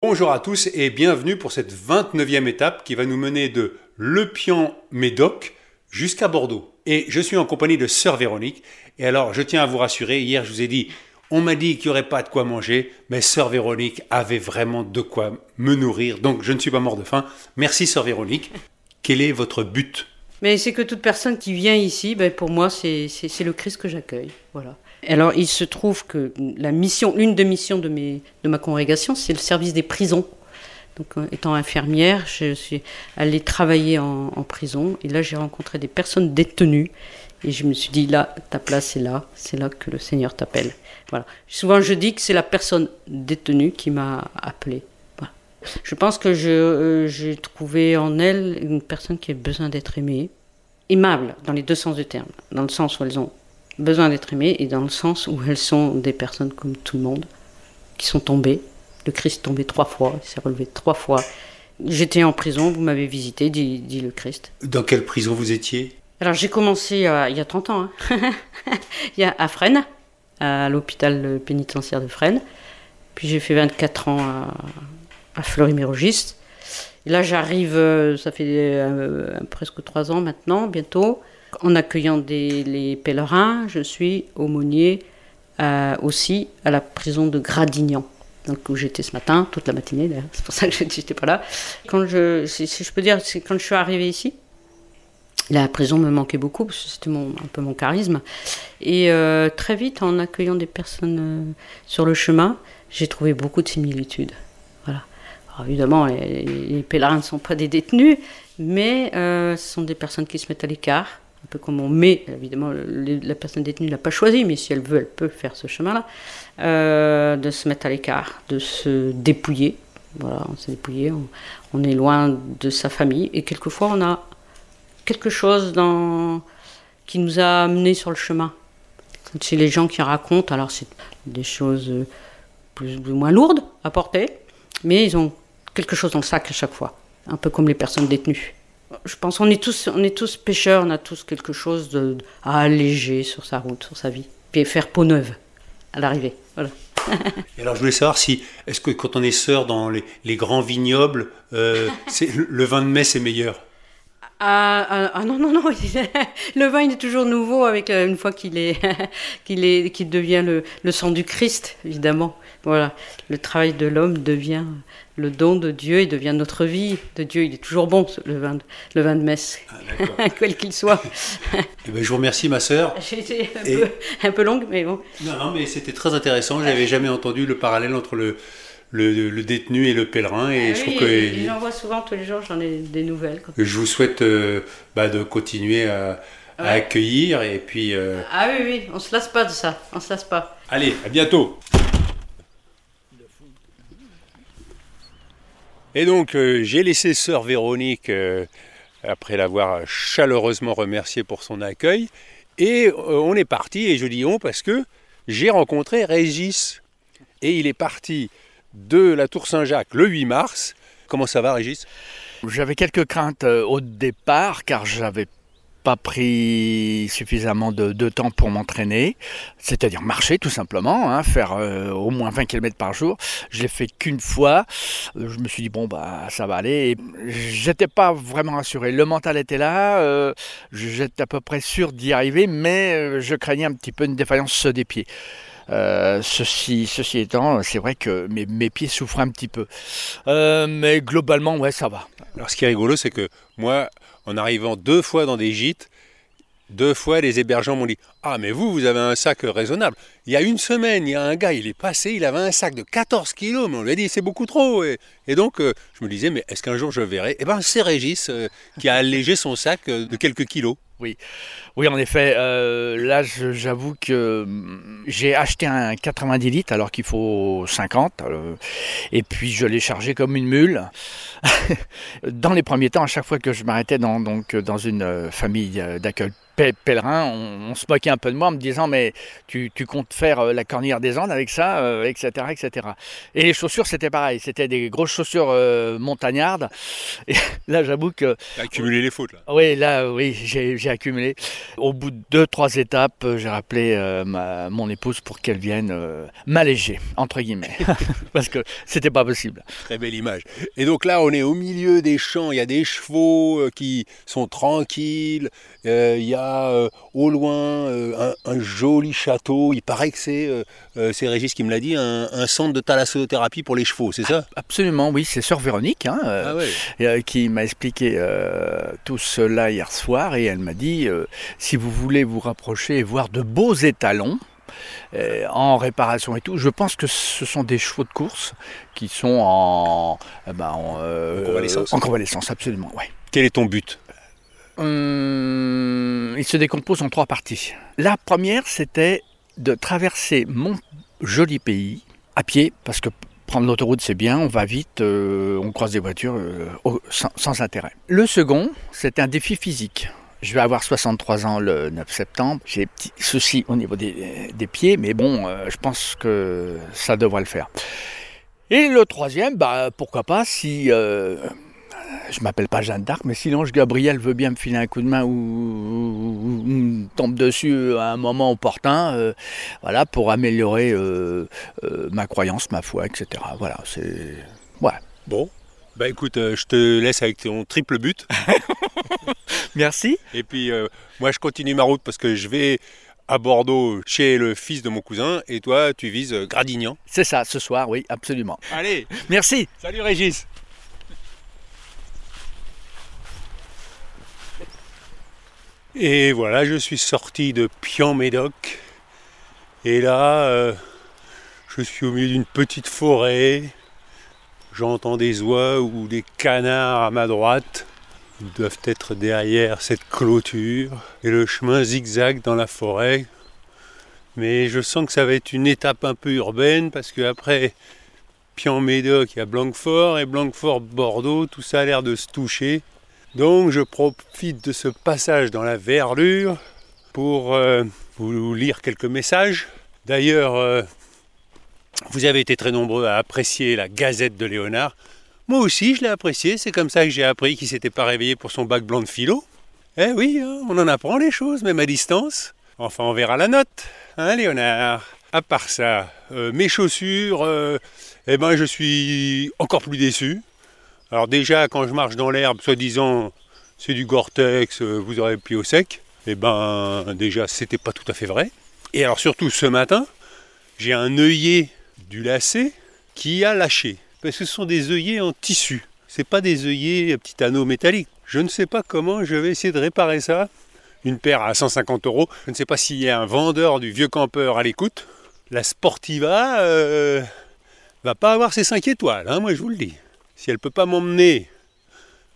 Bonjour à tous et bienvenue pour cette 29e étape qui va nous mener de Le Pian-Médoc jusqu'à Bordeaux. Et je suis en compagnie de Sœur Véronique. Et alors, je tiens à vous rassurer, hier je vous ai dit, on m'a dit qu'il n'y aurait pas de quoi manger, mais Sœur Véronique avait vraiment de quoi me nourrir, donc je ne suis pas mort de faim. Merci Sœur Véronique. Quel est votre but? Mais c'est que toute personne qui vient ici, ben, pour moi, c'est le Christ que j'accueille. Voilà. Alors, il se trouve que la mission, une des missions de, mes, de ma congrégation, c'est le service des prisons. Donc, euh, étant infirmière, je suis allée travailler en, prison. Et là, j'ai rencontré des personnes détenues. Et je me suis dit, là, ta place est là. C'est là que le Seigneur t'appelle. Voilà. Souvent, je dis que c'est la personne détenue qui m'a appelé. Voilà. Je pense que euh, j'ai trouvé en elle une personne qui a besoin d'être aimée. Aimable, dans les deux sens du terme. Dans le sens où elles ont besoin d'être aimées et dans le sens où elles sont des personnes comme tout le monde, qui sont tombées. Le Christ est tombé trois fois, il s'est relevé trois fois. J'étais en prison, vous m'avez visité, dit, dit le Christ. Dans quelle prison vous étiez? Alors j'ai commencé euh, il y a 30 ans, hein. il y a à Fresnes, à l'hôpital pénitentiaire de Fresnes. Puis j'ai fait 24 ans à, à Fleury-Mérogis. Et là j'arrive, euh, ça fait euh, presque trois ans maintenant, bientôt. En accueillant les pèlerins, je suis aumônier euh, aussi à la prison de Gradignan, donc où j'étais ce matin, toute la matinée d'ailleurs, c'est pour ça que je n'étais pas là. Quand je, si, je peux dire, c'est quand je suis arrivée ici, la prison me manquait beaucoup, parce que c'était un peu mon charisme. Et euh, très vite, en accueillant des personnes euh, sur le chemin, j'ai trouvé beaucoup de similitudes. Voilà. Alors, évidemment, les, pèlerins ne sont pas des détenus, mais ce sont des personnes qui se mettent à l'écart, un peu comme on met, évidemment, la personne détenue n'a pas choisi, mais si elle veut, elle peut faire ce chemin-là, euh, de se mettre à l'écart, de se dépouiller. Voilà, on s'est dépouillé, on, on, est loin de sa famille, et quelquefois on a quelque chose dans, qui nous a amenés sur le chemin. C'est les gens qui racontent, alors c'est des choses plus ou moins lourdes à porter, mais ils ont quelque chose dans le sac à chaque fois, un peu comme les personnes détenues je pense qu'on est tous, on est tous pêcheurs, on a tous quelque chose de, à alléger sur sa route, sur sa vie, puis faire peau neuve à l'arrivée. Voilà. Et alors je voulais savoir si, est-ce que quand on est sœur dans les, les grands vignobles, euh, le vin de mai c'est meilleur? Ah, ah, ah, non, non, non, le vin il est toujours nouveau avec une fois qu'il est, qu'il est, qu'il devient le, le sang du Christ, évidemment. Voilà, le travail de l'homme devient le don de Dieu et devient notre vie de Dieu. Il est toujours bon, le vin de, le vin de messe, ah, quel qu'il soit. Eh ben, je vous remercie, ma sœur. J'ai été un, et... peu, un, peu, longue, mais bon. Non, non, mais c'était très intéressant. J'avais jamais entendu le parallèle entre le, le, le, détenu et le pèlerin. Et ah je oui, trouve que j'en vois souvent tous les jours, j'en ai des nouvelles. Quoi. Je vous souhaite euh, bah, de continuer à, accueillir et puis. Euh... Ah oui, oui, on se lasse pas de ça, on se lasse pas. Allez, à bientôt. Et donc, euh, j'ai laissé sœur Véronique, euh, après l'avoir chaleureusement remerciée pour son accueil, et euh, on est parti, et je dis on parce que j'ai rencontré Régis, et il est parti de la Tour Saint-Jacques le 8 mars. Comment ça va, Régis? J'avais quelques craintes au départ, car j'avais pas pris suffisamment de, temps pour m'entraîner, c'est-à-dire marcher tout simplement, hein, faire euh, au moins 20 km par jour. Je l'ai fait qu'une fois. Je me suis dit bon bah ça va aller. J'étais pas vraiment rassuré. Le mental était là. Euh, J'étais à peu près sûr d'y arriver, mais euh, je craignais un petit peu une défaillance des pieds. Euh, ceci, étant, c'est vrai que mes, pieds souffrent un petit peu. Euh, mais globalement, ouais, ça va. Alors, ce qui est rigolo, c'est que moi, en arrivant deux fois dans des gîtes, deux fois les hébergeants m'ont dit Ah, mais vous, vous avez un sac raisonnable. Il y a une semaine, il y a un gars, il est passé, il avait un sac de 14 kilos, mais on lui a dit C'est beaucoup trop. Et, donc, euh, je me disais Mais est-ce qu'un jour je verrai Eh bien, c'est Régis qui a allégé son sac de quelques kilos. Oui, oui, en effet. Euh, là, j'avoue que hum, j'ai acheté un 90 litres alors qu'il faut 50, euh, et puis je l'ai chargé comme une mule. dans les premiers temps, à chaque fois que je m'arrêtais dans, donc, dans une famille d'accueil pèlerins, on, se moquait un peu de moi en me disant mais tu, comptes faire euh, la cornière des Andes avec ça, etc., euh, etc. Et les chaussures c'était pareil, c'était des grosses chaussures euh, montagnardes. Et là j'avoue que... as accumulé les fautes là. Oui, là oui, j'ai accumulé. Au bout de deux, trois étapes, j'ai rappelé mon épouse pour qu'elle vienne m'alléger, entre guillemets, parce que c'était pas possible. Très belle image. Et donc là on est au milieu des champs, il y a des chevaux qui sont tranquilles, il y a euh, au loin euh, un, joli château. Il paraît que c'est, euh, c'est Régis qui me l'a dit, un, centre de thalassothérapie pour les chevaux, c'est ça? Absolument, oui. C'est Sœur Véronique hein, ah qui m'a expliqué tout cela hier soir et elle m'a dit si vous voulez vous rapprocher et voir de beaux étalons, en réparation et tout. Je pense que ce sont des chevaux de course qui sont en, eh ben, en, convalescence. absolument. Ouais. Quel est ton but? Hum, il se décompose en trois parties. La première, c'était de traverser mon joli pays à pied, parce que prendre l'autoroute c'est bien, on va vite, euh, on croise des voitures euh, sans, intérêt. Le second, c'était un défi physique. Je vais avoir 63 ans le 9 septembre. J'ai des petits soucis au niveau des, pieds, mais bon, euh, je pense que ça devrait le faire. Et le troisième, bah, pourquoi pas si je m'appelle pas Jeanne d'Arc, mais si l'ange Gabriel veut bien me filer un coup de main ou, me tombe dessus à un moment opportun, euh, voilà, pour améliorer euh, euh, ma croyance, ma foi, etc. Voilà, c'est. Ouais. Bon. Bah écoute, je te laisse avec ton triple but. Merci. Et puis, moi, je continue ma route parce que je vais à Bordeaux chez le fils de mon cousin et toi tu vises Gradignan. C'est ça, ce soir, oui, absolument. Allez, merci. Salut Régis. Et voilà, je suis sorti de Pian-Médoc. Et là, euh, je suis au milieu d'une petite forêt. J'entends des oies ou des canards à ma droite. Ils doivent être derrière cette clôture. Et le chemin zigzag dans la forêt. Mais je sens que ça va être une étape un peu urbaine parce qu'après Pian-Médoc, il y a Blanquefort et Blanquefort-Bordeaux. Tout ça a l'air de se toucher. Donc je profite de ce passage dans la verdure pour euh, vous lire quelques messages. D'ailleurs, euh, vous avez été très nombreux à apprécier la Gazette de Léonard. Moi aussi, je l'ai apprécié. C'est comme ça que j'ai appris qu'il s'était pas réveillé pour son bac blanc de philo. Eh oui, hein, on en apprend les choses, même à distance. Enfin, on verra la note, hein, Léonard. À part ça, euh, mes chaussures, eh ben, je suis encore plus déçu. Alors déjà, quand je marche dans l'herbe, soi-disant, c'est du Gore-Tex, euh, vous aurez le pied au sec. Eh ben, déjà, c'était pas tout à fait vrai. Et alors surtout, ce matin, j'ai un œillet du lacet qui a lâché. Parce que ce sont des œillets en tissu. C'est pas des œillets à petit anneau métallique. Je ne sais pas comment je vais essayer de réparer ça. Une paire à 150 euros. Je ne sais pas s'il y a un vendeur du vieux campeur à l'écoute. La Sportiva euh, va pas avoir ses 5 étoiles, hein, moi je vous le dis si elle ne peut pas m'emmener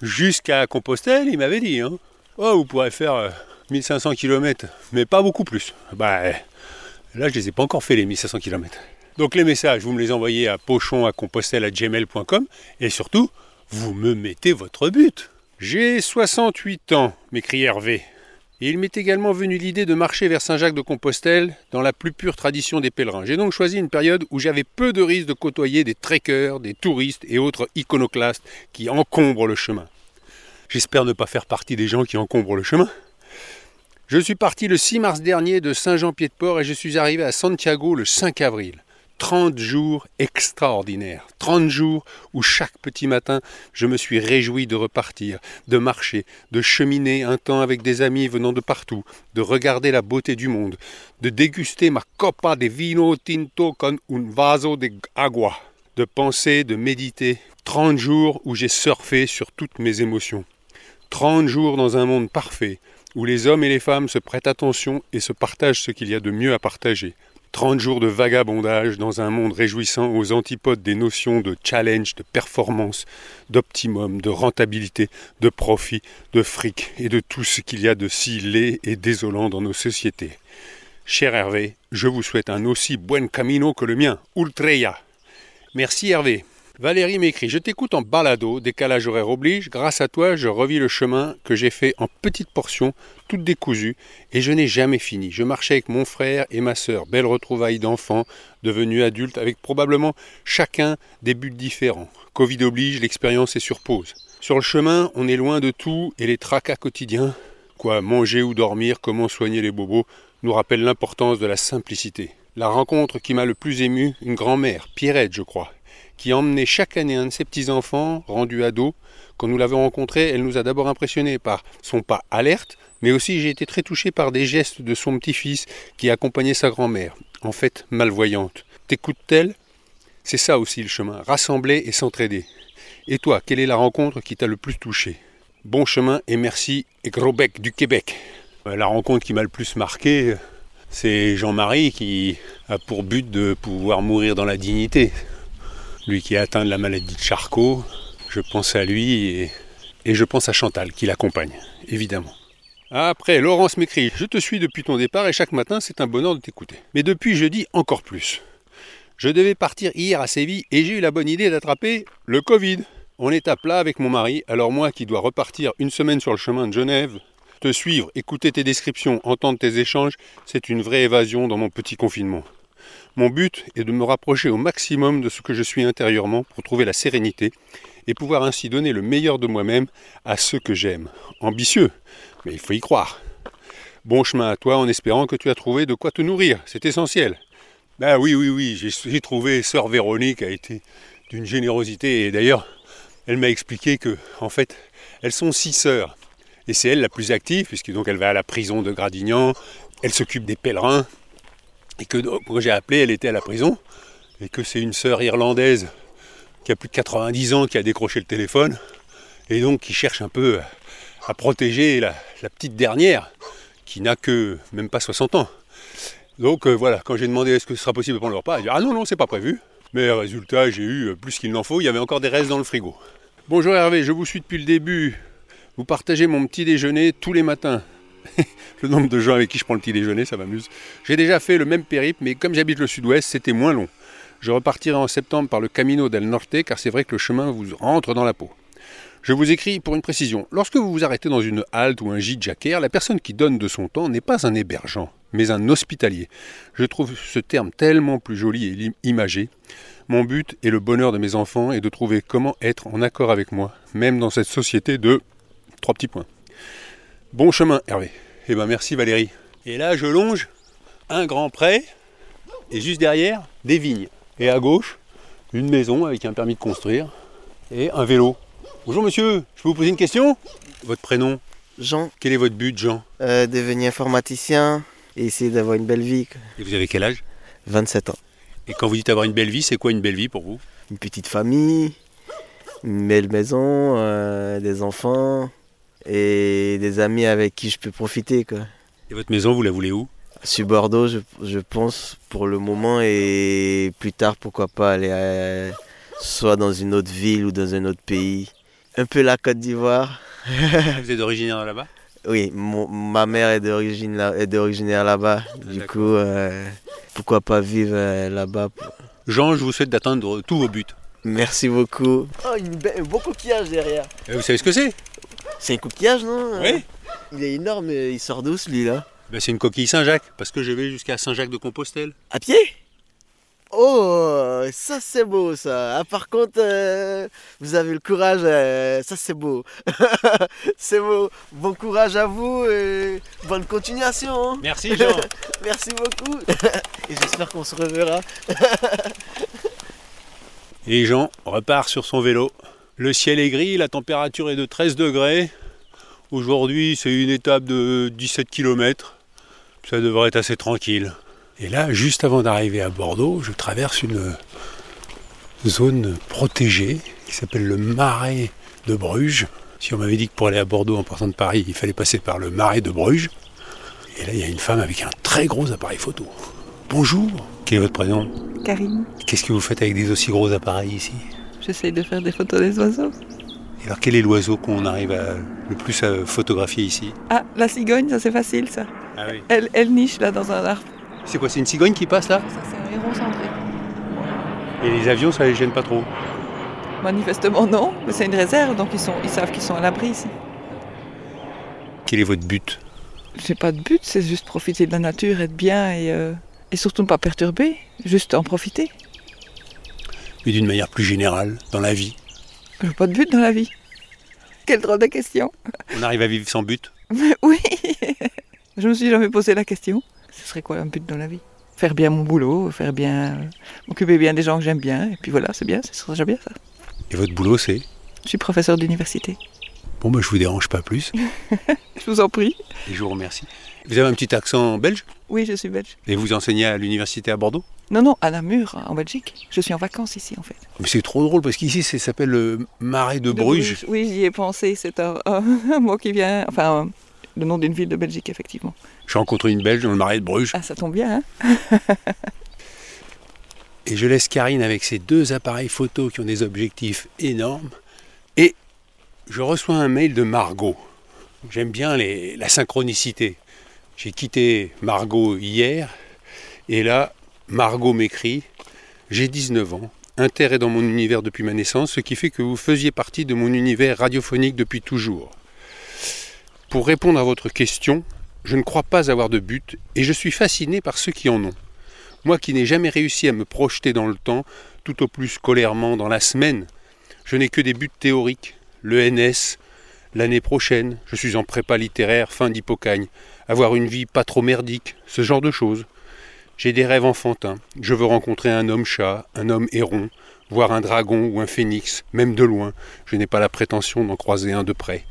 jusqu'à Compostelle, il m'avait dit, hein, oh, vous pourrez faire 1500 euh, km, mais pas beaucoup plus. Bah, là, je ne les ai pas encore fait, les 1500 km. Donc les messages, vous me les envoyez à pochon à compostelle à et surtout, vous me mettez votre but. J'ai 68 ans, m'écrit Hervé il m'est également venu l'idée de marcher vers Saint-Jacques-de-Compostelle dans la plus pure tradition des pèlerins. J'ai donc choisi une période où j'avais peu de risques de côtoyer des trekkers, des touristes et autres iconoclastes qui encombrent le chemin. J'espère ne pas faire partie des gens qui encombrent le chemin. Je suis parti le 6 mars dernier de Saint-Jean-Pied-de-Port et je suis arrivé à Santiago le 5 avril. 30 jours extraordinaires, 30 jours où chaque petit matin je me suis réjoui de repartir, de marcher, de cheminer un temps avec des amis venant de partout, de regarder la beauté du monde, de déguster ma copa de vino tinto con un vaso de agua, de penser, de méditer, 30 jours où j'ai surfé sur toutes mes émotions, 30 jours dans un monde parfait, où les hommes et les femmes se prêtent attention et se partagent ce qu'il y a de mieux à partager, 30 jours de vagabondage dans un monde réjouissant aux antipodes des notions de challenge, de performance, d'optimum, de rentabilité, de profit, de fric et de tout ce qu'il y a de si laid et désolant dans nos sociétés. Cher Hervé, je vous souhaite un aussi buen camino que le mien, ultreya. Merci Hervé. Valérie m'écrit Je t'écoute en balado, décalage horaire oblige. Grâce à toi, je revis le chemin que j'ai fait en petites portions, toutes décousues, et je n'ai jamais fini. Je marchais avec mon frère et ma sœur. Belle retrouvaille d'enfants, devenus adultes, avec probablement chacun des buts différents. Covid oblige, l'expérience est sur pause. Sur le chemin, on est loin de tout et les tracas quotidiens, quoi manger ou dormir, comment soigner les bobos, nous rappellent l'importance de la simplicité. La rencontre qui m'a le plus ému, une grand-mère, Pierrette, je crois, qui emmenait chaque année un de ses petits-enfants, rendu ado. Quand nous l'avons rencontrée, elle nous a d'abord impressionnés par son pas alerte, mais aussi j'ai été très touché par des gestes de son petit-fils qui accompagnait sa grand-mère, en fait malvoyante. T'écoutes-t-elle? C'est ça aussi le chemin, rassembler et s'entraider. Et toi, quelle est la rencontre qui t'a le plus touché? Bon chemin et merci et gros bec du Québec. Euh, la rencontre qui m'a le plus marqué, c'est Jean-Marie qui a pour but de pouvoir mourir dans la dignité lui qui est atteint de la maladie de Charcot. Je pense à lui et, je pense à Chantal qui l'accompagne, évidemment. Après, Laurence m'écrit Je te suis depuis ton départ et chaque matin c'est un bonheur de t'écouter. Mais depuis jeudi, encore plus. Je devais partir hier à Séville et j'ai eu la bonne idée d'attraper le Covid. On est à plat avec mon mari, alors moi qui dois repartir une semaine sur le chemin de Genève, te suivre, écouter tes descriptions, entendre tes échanges, c'est une vraie évasion dans mon petit confinement. Mon but est de me rapprocher au maximum de ce que je suis intérieurement pour trouver la sérénité et pouvoir ainsi donner le meilleur de moi-même à ceux que j'aime. Ambitieux, mais il faut y croire. Bon chemin à toi en espérant que tu as trouvé de quoi te nourrir, c'est essentiel. Ben oui, oui, oui, j'ai trouvé sœur Véronique a été d'une générosité et d'ailleurs elle m'a expliqué que en fait elles sont six sœurs et c'est elle la plus active puisque donc elle va à la prison de Gradignan, elle s'occupe des pèlerins, et que quand j'ai appelé, elle était à la prison, et que c'est une sœur irlandaise qui a plus de 90 ans qui a décroché le téléphone, et donc qui cherche un peu à protéger la, petite dernière, qui n'a que même pas 60 ans. Donc euh, voilà, quand j'ai demandé est-ce que ce sera possible de prendre le repas, elle dit Ah non, non, c'est pas prévu. Mais résultat, j'ai eu plus qu'il n'en faut, il y avait encore des restes dans le frigo. Bonjour Hervé, je vous suis depuis le début. Vous partagez mon petit déjeuner tous les matins. le nombre de gens avec qui je prends le petit déjeuner, ça m'amuse. J'ai déjà fait le même périple, mais comme j'habite le sud-ouest, c'était moins long. Je repartirai en septembre par le Camino del Norte, car c'est vrai que le chemin vous rentre dans la peau. Je vous écris pour une précision. Lorsque vous vous arrêtez dans une halte ou un gîte jacquaire, la personne qui donne de son temps n'est pas un hébergeant, mais un hospitalier. Je trouve ce terme tellement plus joli et imagé. Mon but et le bonheur de mes enfants est de trouver comment être en accord avec moi, même dans cette société de trois petits points. Bon chemin, Hervé. Eh ben merci Valérie. Et là, je longe un grand pré et juste derrière, des vignes. Et à gauche, une maison avec un permis de construire et un vélo. Bonjour monsieur, je peux vous poser une question? Votre prénom? Jean. Quel est votre but, Jean? Euh, Devenir informaticien et essayer d'avoir une belle vie. Et vous avez quel âge? 27 ans. Et quand vous dites avoir une belle vie, c'est quoi une belle vie pour vous? Une petite famille, une belle maison, euh, des enfants, et des amis avec qui je peux profiter. Quoi. Et votre maison, vous la voulez où? Sur Bordeaux, je, pense, pour le moment, et plus tard, pourquoi pas aller soit dans une autre ville ou dans un autre pays. Un peu la Côte d'Ivoire. vous êtes originaire là-bas? Oui, ma mère est d'origine là-bas. Ah, du coup, euh, pourquoi pas vivre euh, là-bas Jean, je vous souhaite d'atteindre tous vos buts. Merci beaucoup. Oh, un beau coquillage derrière. Et vous savez ce que c'est? C'est un coquillage, non Oui. Il est énorme, il sort d'où celui-là ben, C'est une coquille Saint-Jacques, parce que je vais jusqu'à Saint-Jacques-de-Compostelle. À pied? Oh, ça c'est beau ça. Ah, par contre, euh, vous avez le courage, euh, ça c'est beau. c'est beau. Bon courage à vous et bonne continuation. Hein. Merci Jean. Merci beaucoup. et j'espère qu'on se reverra. et Jean repart sur son vélo. Le ciel est gris, la température est de 13 degrés. Aujourd'hui, c'est une étape de 17 km. Ça devrait être assez tranquille. Et là, juste avant d'arriver à Bordeaux, je traverse une zone protégée qui s'appelle le Marais de Bruges. Si on m'avait dit que pour aller à Bordeaux en partant de Paris, il fallait passer par le Marais de Bruges. Et là, il y a une femme avec un très gros appareil photo. Bonjour, quel est votre prénom? Karine. Qu'est-ce que vous faites avec des aussi gros appareils ici? J'essaye de faire des photos des oiseaux. Et alors quel est l'oiseau qu'on arrive le plus à photographier ici? Ah, la cigogne, ça c'est facile ça. Ah oui. elle, elle, niche là dans un arbre. C'est quoi, c'est une cigogne qui passe là? Ça c'est un héron centré. Et les avions, ça les gêne pas trop? Manifestement non, mais c'est une réserve, donc ils, sont, ils savent qu'ils sont à l'abri ici. Quel est votre but? J'ai pas de but, c'est juste profiter de la nature, être bien et, euh, et surtout ne pas perturber, juste en profiter. D'une manière plus générale, dans la vie J'ai pas de but dans la vie. Quelle drôle de question. On arrive à vivre sans but Mais oui Je me suis jamais posé la question. Ce serait quoi un but dans la vie? Faire bien mon boulot, faire bien. m'occuper bien des gens que j'aime bien, et puis voilà, c'est bien, ce serait déjà bien ça. Et votre boulot, c'est? Je suis professeur d'université. Bon, bah, je vous dérange pas plus. Je vous en prie. Et je vous remercie. Vous avez un petit accent belge? Oui, je suis belge. Et vous enseignez à l'université à Bordeaux? Non, non, à Namur, en Belgique. Je suis en vacances ici, en fait. Mais c'est trop drôle parce qu'ici, ça s'appelle le marais de, De Bruges. Oui, j'y ai pensé. C'est un, mot qui vient. Enfin, euh, le nom d'une ville de Belgique, effectivement. J'ai rencontré une Belge dans le marais de Bruges. Ah, ça tombe bien, hein Et je laisse Karine avec ses deux appareils photo qui ont des objectifs énormes. Et je reçois un mail de Margot. J'aime bien les- la synchronicité. J'ai quitté Margot hier. Et là, Margot m'écrit J'ai 19 ans. Inter est dans mon univers depuis ma naissance, ce qui fait que vous faisiez partie de mon univers radiophonique depuis toujours. Pour répondre à votre question, je ne crois pas avoir de but et je suis fasciné par ceux qui en ont. Moi qui n'ai jamais réussi à me projeter dans le temps, tout au plus scolairement dans la semaine, je n'ai que des buts théoriques. Le NS, l'année prochaine, je suis en prépa littéraire, fin d'hypocagne, avoir une vie pas trop merdique, ce genre de choses. J'ai des rêves enfantins. Je veux rencontrer un homme chat, un homme héron, voir un dragon ou un phénix, même de loin. Je n'ai pas la prétention d'en croiser un de près.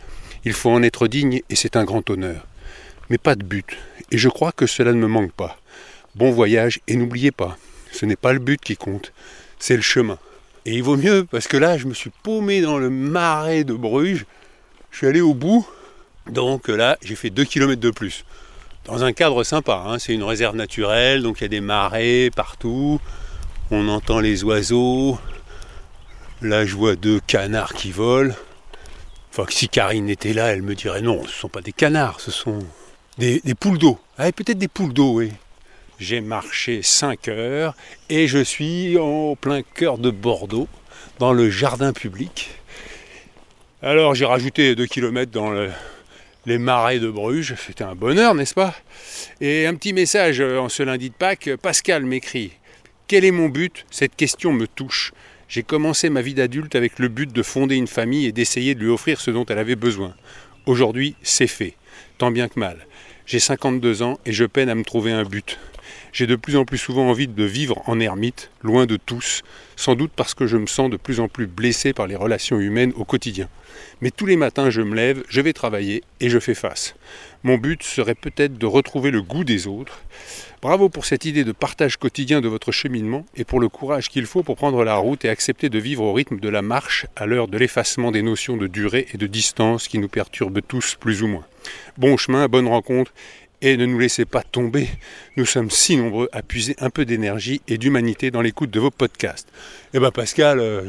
Il faut en être digne et c'est un grand honneur. Mais pas de but. Et je crois que cela ne me manque pas. Bon voyage et n'oubliez pas, ce n'est pas le but qui compte, c'est le chemin. Et il vaut mieux parce que là, je me suis paumé dans le marais de Bruges. Je suis allé au bout. Donc là, j'ai fait 2 km de plus. Dans un cadre sympa, hein, c'est une réserve naturelle, donc il y a des marais partout. On entend les oiseaux. Là, je vois deux canards qui volent. Enfin, si Karine était là, elle me dirait non, ce ne sont pas des canards, ce sont des, des poules d'eau. Ah, peut-être des poules d'eau, oui. J'ai marché 5 heures et je suis en plein cœur de Bordeaux, dans le jardin public. Alors j'ai rajouté 2 km dans le- les marais de Bruges, c'était un bonheur, n'est-ce pas? Et un petit message euh, en ce lundi de Pâques, Pascal m'écrit Quel est mon but? Cette question me touche. J'ai commencé ma vie d'adulte avec le but de fonder une famille et d'essayer de lui offrir ce dont elle avait besoin. Aujourd'hui, c'est fait, tant bien que mal. J'ai 52 ans et je peine à me trouver un but. J'ai de plus en plus souvent envie de vivre en ermite, loin de tous, sans doute parce que je me sens de plus en plus blessé par les relations humaines au quotidien. Mais tous les matins, je me lève, je vais travailler et je fais face. Mon but serait peut-être de retrouver le goût des autres. Bravo pour cette idée de partage quotidien de votre cheminement et pour le courage qu'il faut pour prendre la route et accepter de vivre au rythme de la marche à l'heure de l'effacement des notions de durée et de distance qui nous perturbent tous plus ou moins. Bon chemin, bonne rencontre et ne nous laissez pas tomber. Nous sommes si nombreux à puiser un peu d'énergie et d'humanité dans l'écoute de vos podcasts. Eh ben Pascal, euh,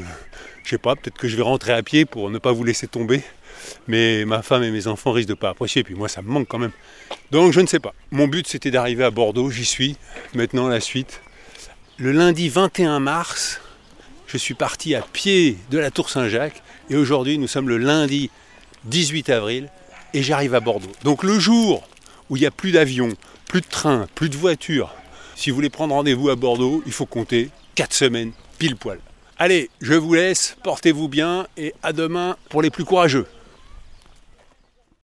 je sais pas, peut-être que je vais rentrer à pied pour ne pas vous laisser tomber. Mais ma femme et mes enfants risquent de pas apprécier, puis moi ça me manque quand même. Donc je ne sais pas. Mon but c'était d'arriver à Bordeaux, j'y suis. Maintenant la suite. Le lundi 21 mars, je suis parti à pied de la Tour Saint-Jacques et aujourd'hui nous sommes le lundi 18 avril et j'arrive à Bordeaux. Donc le jour où il n'y a plus d'avions, plus de trains, plus de voitures, si vous voulez prendre rendez-vous à Bordeaux, il faut compter 4 semaines pile poil. Allez, je vous laisse, portez-vous bien et à demain pour les plus courageux.